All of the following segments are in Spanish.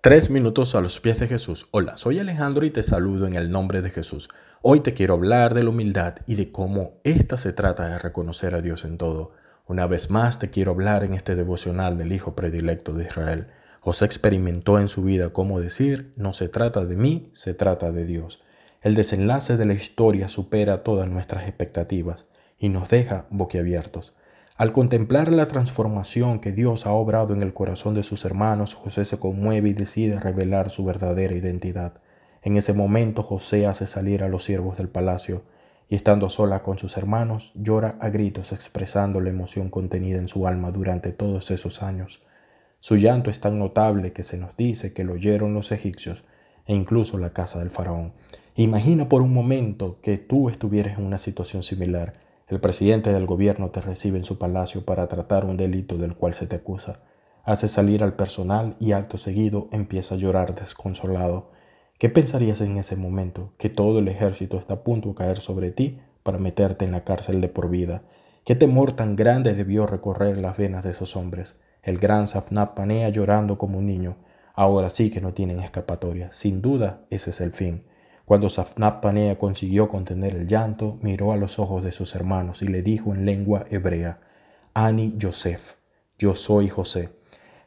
Tres minutos a los pies de Jesús. Hola, soy Alejandro y te saludo en el nombre de Jesús. Hoy te quiero hablar de la humildad y de cómo ésta se trata de reconocer a Dios en todo. Una vez más te quiero hablar en este devocional del Hijo predilecto de Israel. José experimentó en su vida cómo decir, no se trata de mí, se trata de Dios. El desenlace de la historia supera todas nuestras expectativas y nos deja boquiabiertos. Al contemplar la transformación que Dios ha obrado en el corazón de sus hermanos, José se conmueve y decide revelar su verdadera identidad. En ese momento José hace salir a los siervos del palacio y estando sola con sus hermanos, llora a gritos expresando la emoción contenida en su alma durante todos esos años. Su llanto es tan notable que se nos dice que lo oyeron los egipcios e incluso la casa del faraón. Imagina por un momento que tú estuvieras en una situación similar el presidente del gobierno te recibe en su palacio para tratar un delito del cual se te acusa. Hace salir al personal y acto seguido empieza a llorar desconsolado. ¿Qué pensarías en ese momento? Que todo el ejército está a punto de caer sobre ti para meterte en la cárcel de por vida. ¿Qué temor tan grande debió recorrer las venas de esos hombres? El gran Safnap panea llorando como un niño. Ahora sí que no tienen escapatoria. Sin duda, ese es el fin. Cuando Safnap Panea consiguió contener el llanto, miró a los ojos de sus hermanos y le dijo en lengua hebrea, Ani Yosef, yo soy José.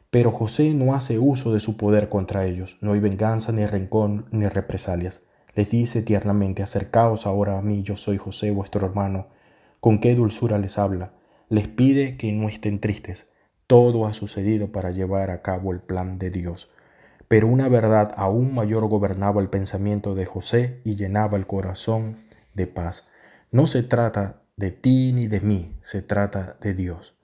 Pero José no hace uso de su poder contra ellos, no hay venganza, ni rencor, ni represalias. Les dice tiernamente, acercaos ahora a mí, yo soy José, vuestro hermano. Con qué dulzura les habla. Les pide que no estén tristes. Todo ha sucedido para llevar a cabo el plan de Dios. Pero una verdad aún mayor gobernaba el pensamiento de José y llenaba el corazón de paz. No se trata de ti ni de mí, se trata de Dios.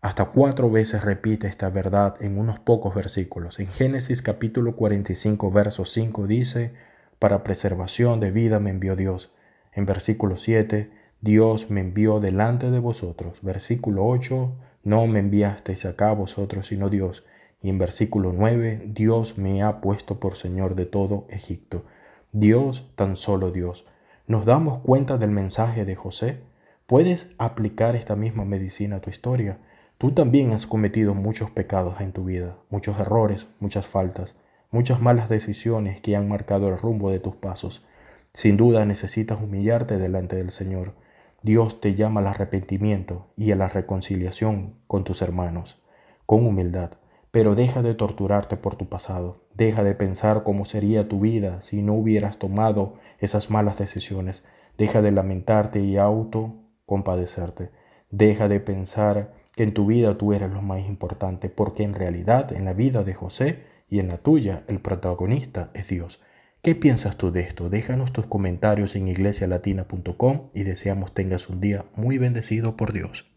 Hasta cuatro veces repite esta verdad en unos pocos versículos. En Génesis capítulo 45, verso 5 dice, para preservación de vida me envió Dios. En versículo 7, Dios me envió delante de vosotros. Versículo 8, no me enviasteis acá vosotros, sino Dios. Y en versículo 9, Dios me ha puesto por Señor de todo Egipto. Dios, tan solo Dios. ¿Nos damos cuenta del mensaje de José? ¿Puedes aplicar esta misma medicina a tu historia? Tú también has cometido muchos pecados en tu vida, muchos errores, muchas faltas, muchas malas decisiones que han marcado el rumbo de tus pasos. Sin duda necesitas humillarte delante del Señor. Dios te llama al arrepentimiento y a la reconciliación con tus hermanos, con humildad. Pero deja de torturarte por tu pasado. Deja de pensar cómo sería tu vida si no hubieras tomado esas malas decisiones. Deja de lamentarte y auto compadecerte. Deja de pensar que en tu vida tú eres lo más importante, porque en realidad en la vida de José y en la tuya el protagonista es Dios. ¿Qué piensas tú de esto? Déjanos tus comentarios en iglesialatina.com y deseamos tengas un día muy bendecido por Dios.